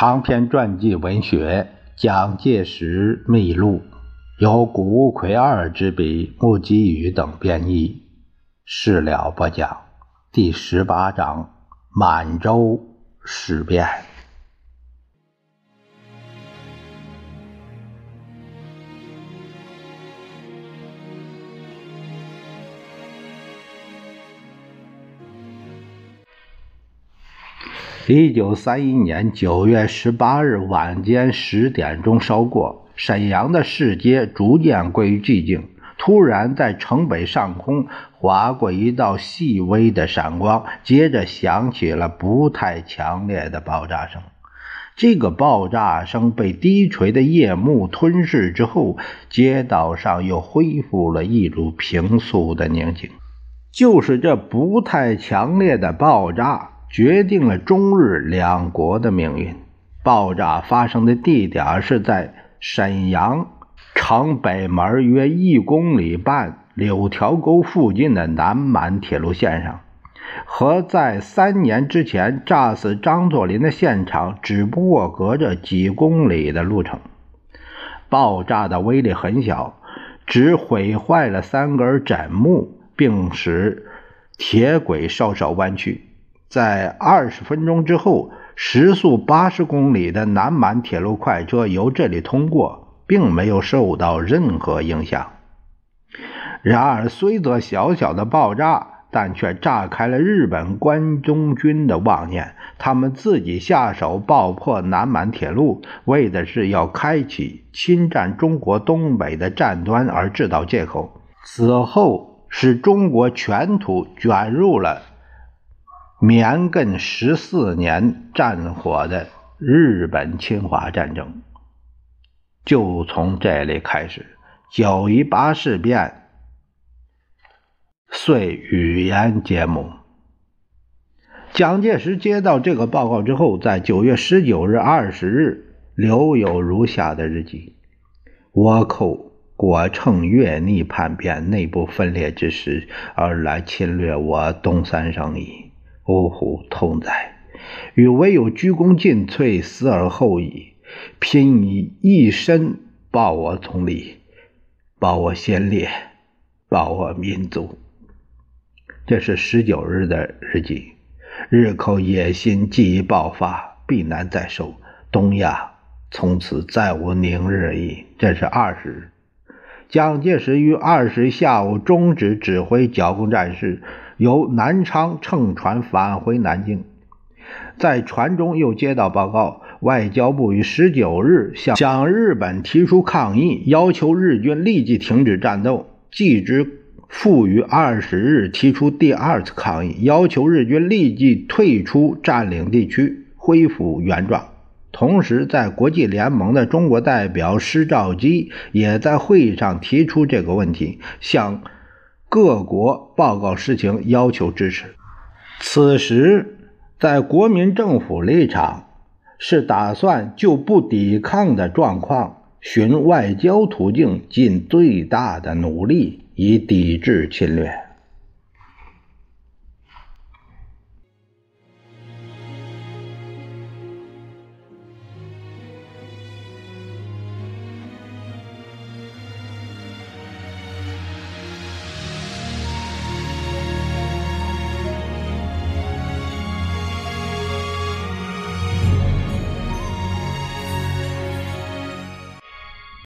长篇传记文学《蒋介石秘录》，由谷物奎二之笔，木基宇等编译。事了不讲。第十八章：满洲事变。一九三一年九月十八日晚间十点钟稍过，沈阳的市街逐渐归于寂静。突然，在城北上空划过一道细微的闪光，接着响起了不太强烈的爆炸声。这个爆炸声被低垂的夜幕吞噬之后，街道上又恢复了一如平素的宁静。就是这不太强烈的爆炸。决定了中日两国的命运。爆炸发生的地点是在沈阳城北门约一公里半柳条沟附近的南满铁路线上，和在三年之前炸死张作霖的现场只不过隔着几公里的路程。爆炸的威力很小，只毁坏了三根枕木，并使铁轨稍稍弯曲。在二十分钟之后，时速八十公里的南满铁路快车由这里通过，并没有受到任何影响。然而，虽则小小的爆炸，但却炸开了日本关东军的妄念。他们自己下手爆破南满铁路，为的是要开启侵占中国东北的战端而制造借口。此后，使中国全土卷入了。绵亘十四年战火的日本侵华战争，就从这里开始。九一八事变遂语言揭幕。蒋介石接到这个报告之后，在九月十九日、二十日留有如下的日记：倭寇果趁越逆叛变、内部分裂之时，而来侵略我东三省矣。呜呼，痛哉！与唯有鞠躬尽瘁，死而后已。拼以一身报我总理，报我先烈，报我民族。这是十九日的日记。日寇野心既已爆发，必难再收。东亚从此再无宁日矣。这是二十日。蒋介石于二十下午终止指挥剿共战事。由南昌乘船返回南京，在船中又接到报告，外交部于十九日向向日本提出抗议，要求日军立即停止战斗。继之复于二十日提出第二次抗议，要求日军立即退出占领地区，恢复原状。同时，在国际联盟的中国代表施肇基也在会议上提出这个问题，向。各国报告事情，要求支持。此时，在国民政府立场是打算就不抵抗的状况，寻外交途径，尽最大的努力以抵制侵略。